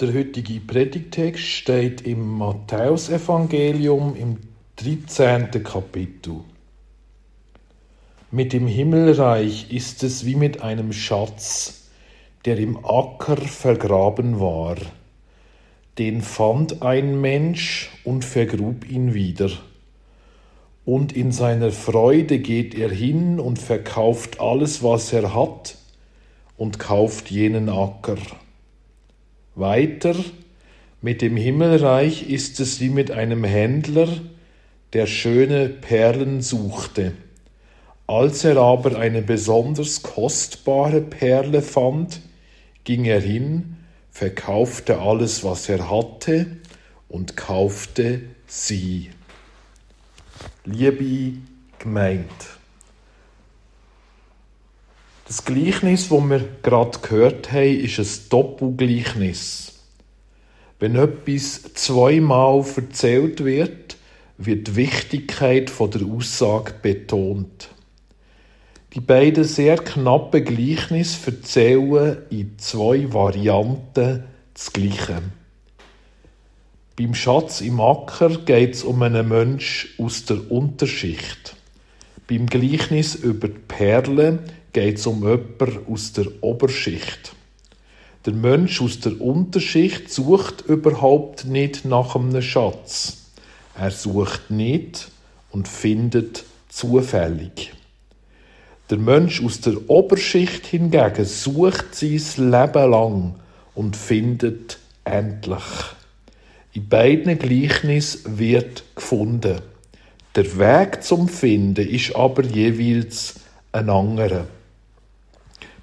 Der heutige Predigtext steht im Matthäusevangelium im 13. Kapitel. Mit dem Himmelreich ist es wie mit einem Schatz, der im Acker vergraben war. Den fand ein Mensch und vergrub ihn wieder. Und in seiner Freude geht er hin und verkauft alles, was er hat, und kauft jenen Acker. Weiter, mit dem Himmelreich ist es wie mit einem Händler, der schöne Perlen suchte. Als er aber eine besonders kostbare Perle fand, ging er hin, verkaufte alles, was er hatte, und kaufte sie. Liebe gemeint. Das Gleichnis, das wir gerade gehört haben, ist ein Doppelgleichnis. Wenn etwas zweimal erzählt wird, wird die Wichtigkeit der Aussage betont. Die beiden sehr knappen Gleichnisse erzählen in zwei Varianten das Gleiche. Beim Schatz im Acker geht es um einen Mensch aus der Unterschicht. Beim Gleichnis über die Perle geht es um jemanden aus der Oberschicht. Der Mensch aus der Unterschicht sucht überhaupt nicht nach einem Schatz. Er sucht nicht und findet zufällig. Der Mensch aus der Oberschicht hingegen sucht sein Leben lang und findet endlich. In beiden Gleichnissen wird gefunden. Der Weg zum Finden ist aber jeweils ein anderer.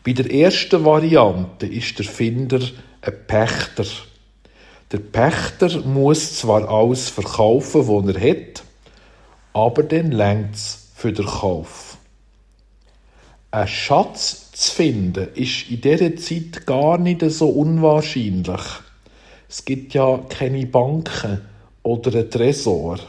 Bei der ersten Variante ist der Finder ein Pächter. Der Pächter muss zwar alles verkaufen, was er hat, aber dann längt es für den Kauf. Ein Schatz zu finden, ist in dieser Zeit gar nicht so unwahrscheinlich. Es gibt ja keine Banken oder einen Tresor.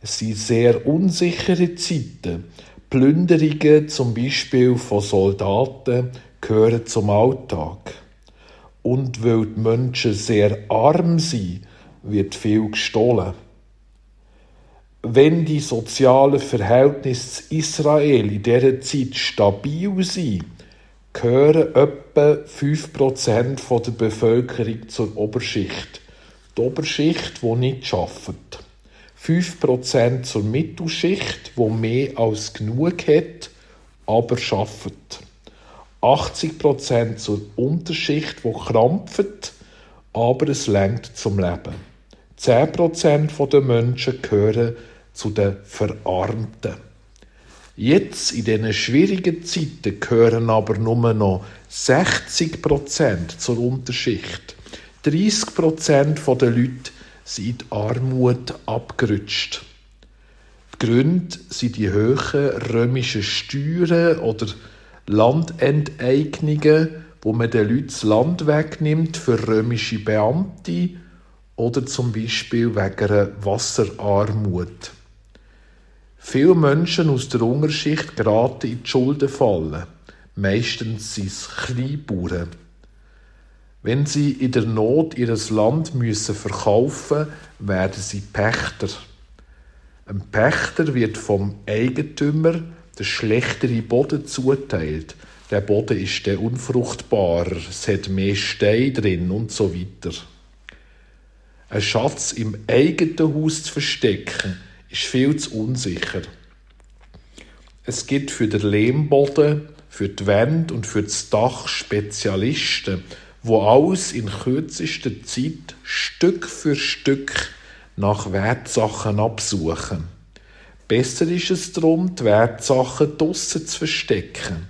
Es sind sehr unsichere Zeiten Plünderungen zum Beispiel von Soldaten gehören zum Alltag. Und weil die Menschen sehr arm sind, wird viel gestohlen. Wenn die sozialen Verhältnisse zu Israel in dieser Zeit stabil sind, gehören etwa 5% der Bevölkerung zur Oberschicht. Die Oberschicht, die nicht arbeitet. 5% zur Mittelschicht, wo mehr als genug hat, aber schafft. 80% zur Unterschicht, wo krampft, aber es lenkt zum Leben. 10% der Menschen gehören zu den Verarmten. Jetzt, in diesen schwierigen Zeiten, gehören aber nur noch 60% zur Unterschicht. 30% der Leute sind in die Armut abgerutscht. Die Gründe sind die hohen römischen Steuern oder Landenteignungen, wo man den Leuten das Land wegnimmt für römische Beamte oder zum Beispiel wegen einer Wasserarmut. Viele Menschen aus der Unterschicht geraten in die Schuldenfalle. Meistens sind es Kleinbauern. Wenn sie in der Not ihres Land müssen verkaufen, werden sie Pächter. Ein Pächter wird vom Eigentümer der schlechtere Boden zuteilt. Der Boden ist der unfruchtbarer, es hat mehr Stein drin und so weiter. Ein Schatz im eigenen Haus zu verstecken, ist viel zu unsicher. Es gibt für den Lehmboden, für die Wände und für das Dach Spezialisten, wo alles in kürzester Zeit Stück für Stück nach Wertsachen absuchen. Besser ist es darum, die Wertsachen draussen zu verstecken,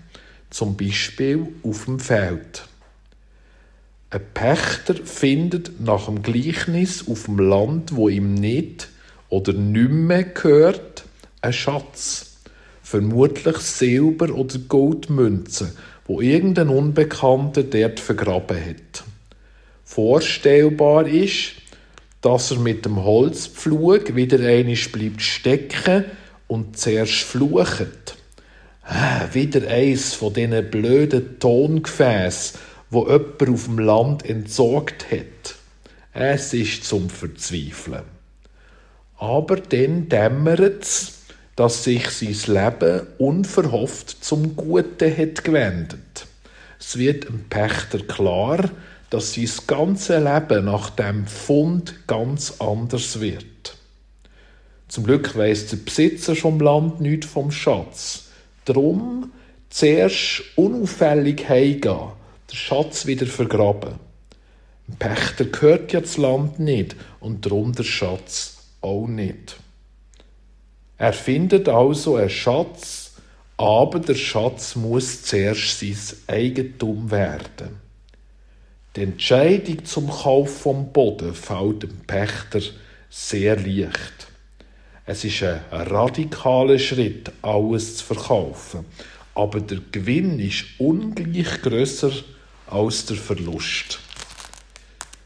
zum Beispiel auf dem Feld. Ein Pächter findet nach dem Gleichnis auf dem Land, wo ihm nicht oder nicht mehr gehört, einen Schatz. Vermutlich Silber- oder Goldmünzen, wo irgendein Unbekannter dort vergraben hat. Vorstellbar ist, dass er mit dem Holzpflug wieder einisch bleibt stecken und zuerst flucht. Ah, wieder eins von diesen blöden Tongefäß, wo jemand auf dem Land entsorgt hat. Es ist zum Verzweifeln. Aber dann dämmert es, dass sich sein Leben unverhofft zum Guten hat gewendet. Es wird dem Pächter klar, dass sein ganzes Leben nach dem Fund ganz anders wird. Zum Glück weiss der Besitzer vom Land nichts vom Schatz. Drum zuerst unauffällig heimgehen, den Schatz wieder vergraben. Dem Pächter gehört ja das Land nicht und drum der Schatz auch nicht. Er findet also einen Schatz, aber der Schatz muss zuerst sein Eigentum werden. Die Entscheidung zum Kauf vom Boden fällt dem Pächter sehr leicht. Es ist ein radikaler Schritt, alles zu verkaufen, aber der Gewinn ist ungleich größer als der Verlust.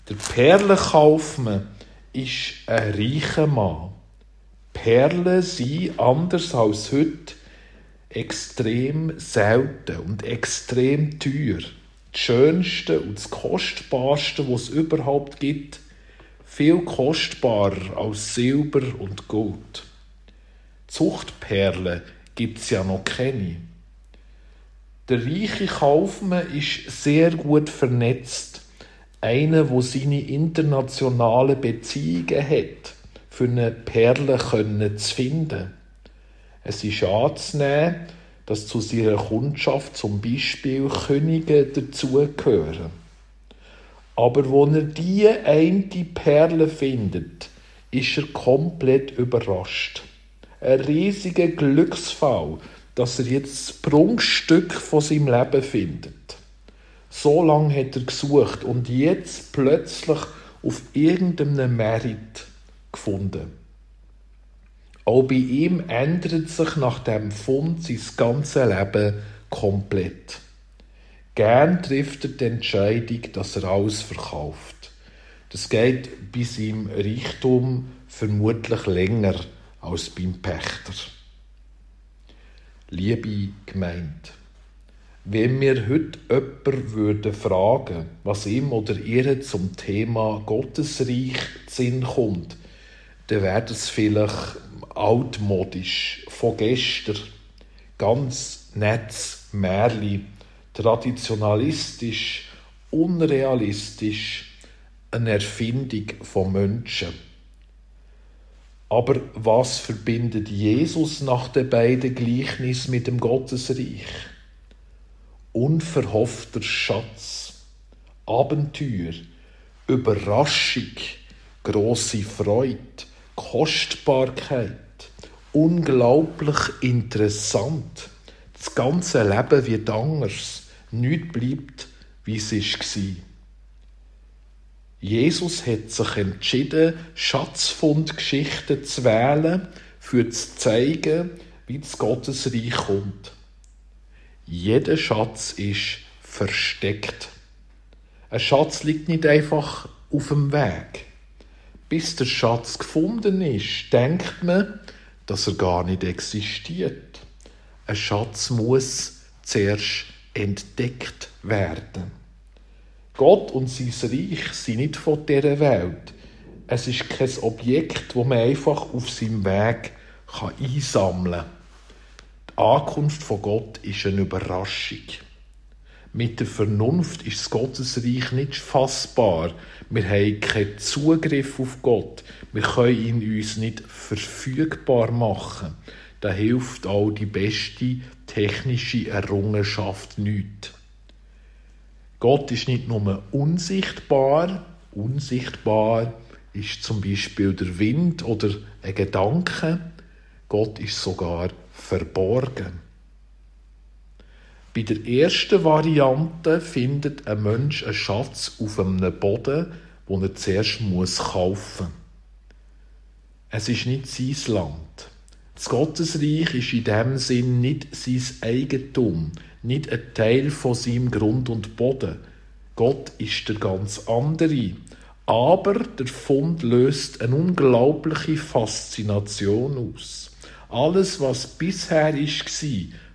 Der Perlenkaufmann ist ein reicher Mann. Perlen sind anders als heute extrem selten und extrem teuer. Das Schönste und das Kostbarste, was es überhaupt gibt, viel kostbarer als Silber und Gold. Zuchtperlen gibt es ja noch keine. Der reiche Kaufmann ist sehr gut vernetzt. Einer, wo seine internationalen Beziehungen hat für eine Perle können zu finden. Es ist anzunehmen, dass zu seiner Kundschaft zum Beispiel Könige dazugehören. Aber wo er die eine Perle findet, ist er komplett überrascht. Ein riesiger Glücksfall, dass er jetzt das Prunkstück von seinem Leben findet. So lange hat er gesucht und jetzt plötzlich auf irgendeinem Merit gefunden. Auch bei ihm ändert sich nach dem Fund sein ganzes Leben komplett. Gern trifft er die Entscheidung, dass er alles verkauft. Das geht bei seinem Reichtum vermutlich länger als beim Pächter. Liebe Gemeinde, wenn wir heute jemanden würden fragen, was ihm oder ihr zum Thema Gottesreich Sinn kommt, dann wäre das vielleicht altmodisch, von gestern, ganz nettes Märli, traditionalistisch, unrealistisch, eine Erfindung von Menschen. Aber was verbindet Jesus nach den beiden Gleichnissen mit dem Gottesreich? Unverhoffter Schatz, Abenteuer, Überraschung, große Freude, Kostbarkeit, unglaublich interessant. Das ganze Leben wird anders. Nichts bleibt, wie es war. Jesus hat sich entschieden, Schatzfundgeschichten zu wählen, für zu zeigen, wie das Gottesreich kommt. Jeder Schatz ist versteckt. Ein Schatz liegt nicht einfach auf dem Weg. Bis der Schatz gefunden ist, denkt man, dass er gar nicht existiert. Ein Schatz muss zuerst entdeckt werden. Gott und sein Reich sind nicht von dieser Welt. Es ist kein Objekt, das man einfach auf seinem Weg einsammeln kann. Die Ankunft von Gott ist eine Überraschung. Mit der Vernunft ist das Gottesreich nicht fassbar. Wir haben keinen Zugriff auf Gott. Wir können ihn uns nicht verfügbar machen. Da hilft auch die beste technische Errungenschaft nicht. Gott ist nicht nur unsichtbar, unsichtbar ist zum Beispiel der Wind oder ein Gedanke, Gott ist sogar verborgen. Bei der ersten Variante findet ein Mensch einen Schatz auf einem Boden, den er zuerst kaufen muss. Es ist nicht sein Land. Das Gottesreich ist in dem Sinn nicht sein Eigentum, nicht ein Teil von seinem Grund und Boden. Gott ist der ganz andere. Aber der Fund löst eine unglaubliche Faszination aus. Alles, was bisher war,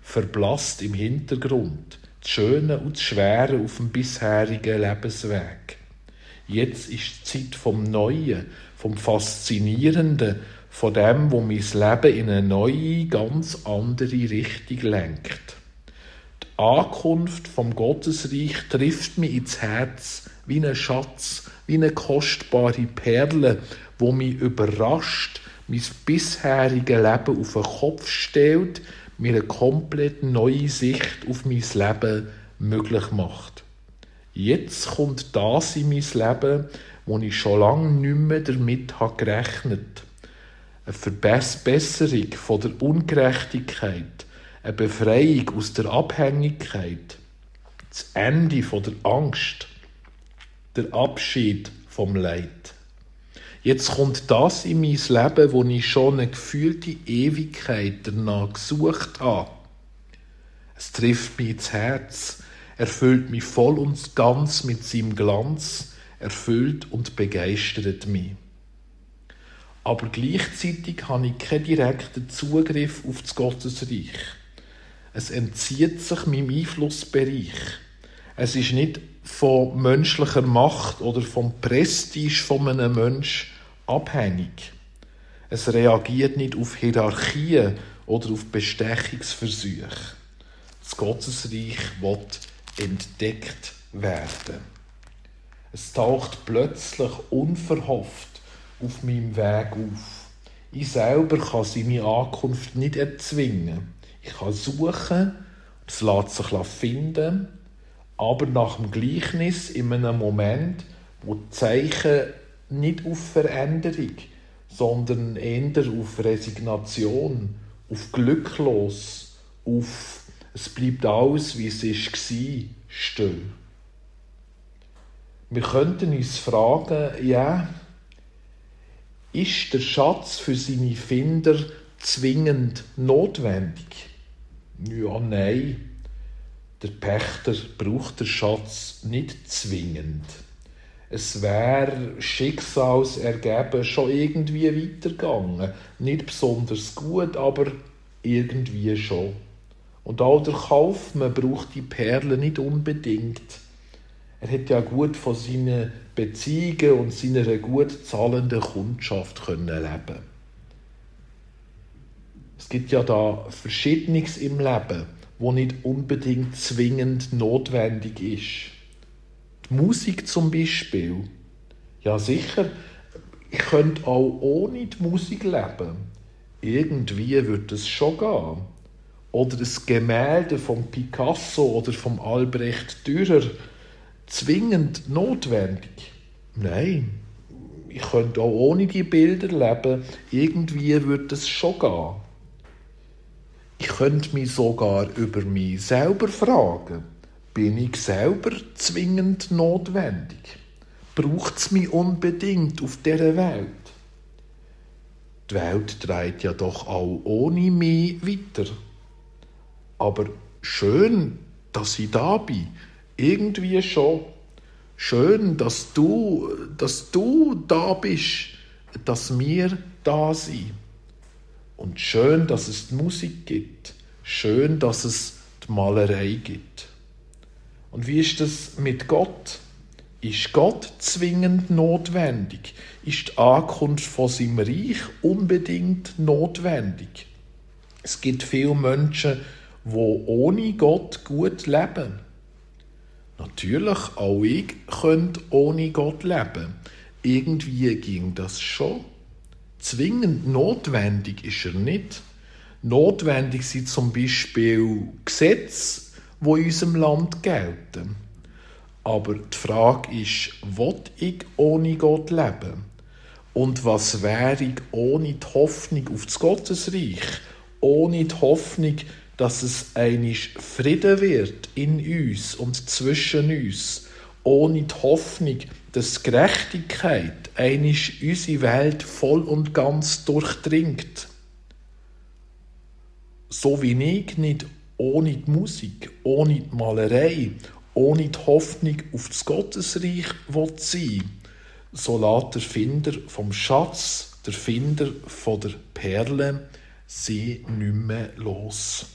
verblasst im Hintergrund. Das Schöne und das Schwere auf dem bisherigen Lebensweg. Jetzt ist die Zeit vom Neuen, vom Faszinierenden, von dem, wo mein Leben in eine neue, ganz andere Richtung lenkt. Die Ankunft vom Gottesreich trifft mich ins Herz wie ein Schatz, wie eine kostbare Perle, wo mich überrascht, mein bisheriges Leben auf den Kopf stellt, mir eine komplett neue Sicht auf mein Leben möglich macht. Jetzt kommt das in mein Leben, wo ich schon lange nicht mehr damit habe gerechnet Eine Verbesserung von der Ungerechtigkeit, eine Befreiung aus der Abhängigkeit, das Ende von der Angst, der Abschied vom Leid. Jetzt kommt das in mein Leben, wo ich schon eine gefühlte Ewigkeit danach gesucht habe. Es trifft mich ins Herz, erfüllt mich voll und ganz mit seinem Glanz, erfüllt und begeistert mich. Aber gleichzeitig habe ich keinen direkten Zugriff auf das Gottesreich. Es entzieht sich meinem Einflussbereich. Es ist nicht von menschlicher Macht oder vom Prestige von einem Menschen abhängig. Es reagiert nicht auf Hierarchien oder auf Bestechungsversuche. Das Gottesreich wird entdeckt werden. Es taucht plötzlich unverhofft auf meinem Weg auf. Ich selber kann seine Ankunft nicht erzwingen. Ich kann suchen, es lässt sich finden, aber nach dem Gleichnis in einem Moment, wo die Zeichen nicht auf Veränderung, sondern eher auf Resignation, auf glücklos, auf es bleibt alles, wie es war, stehen. Wir könnten uns fragen, ja, ist der Schatz für seine Finder zwingend notwendig? Ja, nein. Der Pächter braucht den Schatz nicht zwingend. Es wäre schicksalsergeben schon irgendwie weitergegangen. Nicht besonders gut, aber irgendwie schon. Und auch der Kaufmann braucht die Perle nicht unbedingt. Er hat ja gut von seinen Beziehungen und seiner gut zahlenden Kundschaft können leben. Es gibt ja da Verschiedenes im Leben wo nicht unbedingt zwingend notwendig ist. Musik zum Beispiel. Ja, sicher, ich könnte auch ohne die Musik leben. Irgendwie wird es schon gehen. Oder das Gemälde von Picasso oder vom Albrecht Dürer zwingend notwendig? Nein, ich könnte auch ohne die Bilder leben. Irgendwie wird es schon gehen. Ich könnte mich sogar über mich selber fragen. Bin ich selber zwingend notwendig? Braucht es mich unbedingt auf dieser Welt? Die Welt dreht ja doch auch ohne mich weiter. Aber schön, dass ich da bin. Irgendwie schon. Schön, dass du, dass du da bist, dass wir da sind. Und schön, dass es die Musik gibt. Schön, dass es die Malerei gibt. Und wie ist das mit Gott? Ist Gott zwingend notwendig? Ist die Ankunft von seinem Reich unbedingt notwendig? Es gibt viele Menschen, die ohne Gott gut leben. Natürlich, auch ich könnte ohne Gott leben. Irgendwie ging das schon. Zwingend notwendig ist er nicht. Notwendig sind zum Beispiel Gesetze, die in unserem Land gelten. Aber die Frage ist, will ich ohne Gott leben? Und was wäre ich ohne die Hoffnung auf das Gottesreich? Ohne die Hoffnung, dass es einig Frieden wird in uns und zwischen uns? Ohne die Hoffnung, dass Gerechtigkeit einisch unsere Welt voll und ganz durchdringt. So wie ich nicht ohne die Musik, ohne die Malerei, ohne die Hoffnung auf das Gottesreich sein so lässt der Finder vom Schatz, der Finder von der Perle, sie nicht mehr los.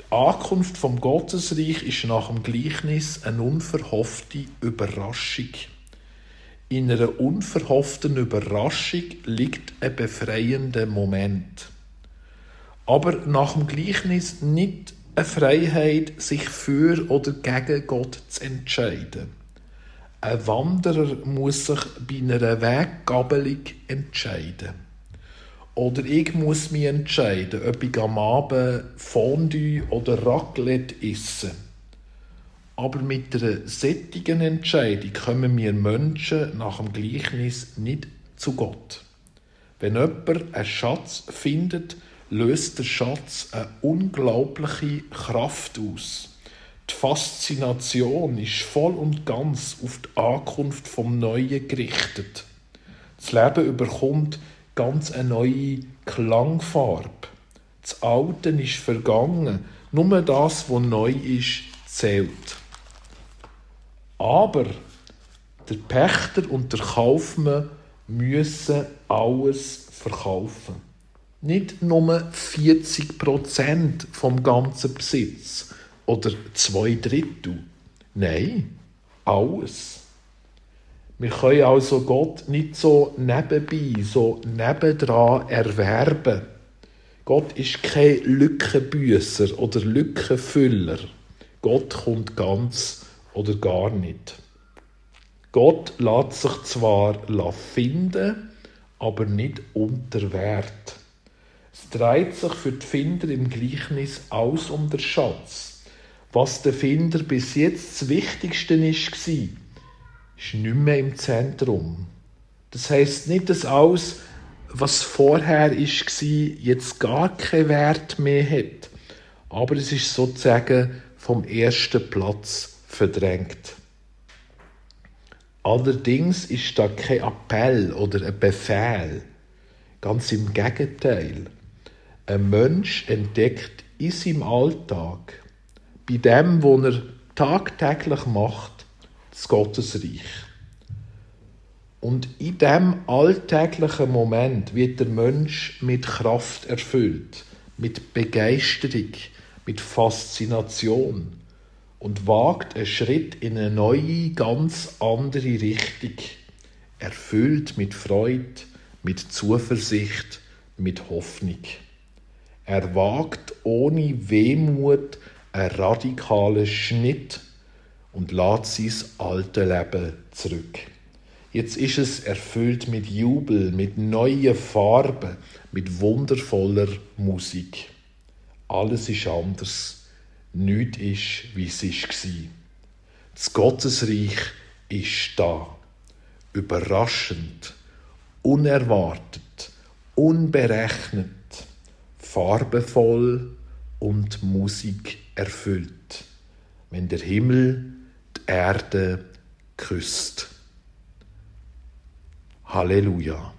Die Ankunft vom Gottesreich ist nach dem Gleichnis eine unverhoffte Überraschung. In einer unverhofften Überraschung liegt ein befreiender Moment. Aber nach dem Gleichnis nicht eine Freiheit, sich für oder gegen Gott zu entscheiden. Ein Wanderer muss sich bei einer Weggabelung entscheiden. Oder ich muss mich entscheiden, ob ich am Abend Fondue oder Raclette esse. Aber mit einer sättigen Entscheidung kommen wir Menschen nach dem Gleichnis nicht zu Gott. Wenn jemand einen Schatz findet, löst der Schatz eine unglaubliche Kraft aus. Die Faszination ist voll und ganz auf die Ankunft vom Neuen gerichtet. Das Leben überkommt ganz eine neue Klangfarbe. Das Alte ist vergangen. Nur das, was neu ist, zählt. Aber der Pächter und der Kaufmann müssen alles verkaufen. Nicht nur 40 Prozent vom ganzen Besitz oder zwei Drittel. Nein, alles. Wir können also Gott nicht so nebenbei, so nebendran erwerben. Gott ist kein Lückenbüßer oder Lückenfüller. Gott kommt ganz oder gar nicht. Gott lässt sich zwar finden, aber nicht unter Wert. Es dreht sich für die Finder im Gleichnis aus um den Schatz. Was der Finder bis jetzt das Wichtigste war, ist nicht mehr im Zentrum. Das heißt nicht, dass alles, was vorher ist, jetzt gar keinen Wert mehr hat. Aber es ist sozusagen vom ersten Platz verdrängt. Allerdings ist da kein Appell oder ein Befehl. Ganz im Gegenteil. Ein Mensch entdeckt in seinem Alltag, bei dem, was er tagtäglich macht, das Gottesreich. Und in diesem alltäglichen Moment wird der Mensch mit Kraft erfüllt, mit Begeisterung, mit Faszination und wagt einen Schritt in eine neue, ganz andere Richtung, erfüllt mit Freude, mit Zuversicht, mit Hoffnung. Er wagt ohne Wehmut einen radikalen Schnitt und lässt sein alte Leben zurück. Jetzt ist es erfüllt mit Jubel, mit neuen Farben, mit wundervoller Musik. Alles ist anders nichts ist, wie es war. Das Gottesreich ist da. Überraschend, unerwartet, unberechnet, farbenvoll und Musik erfüllt, wenn der Himmel die Erde küsst. Halleluja.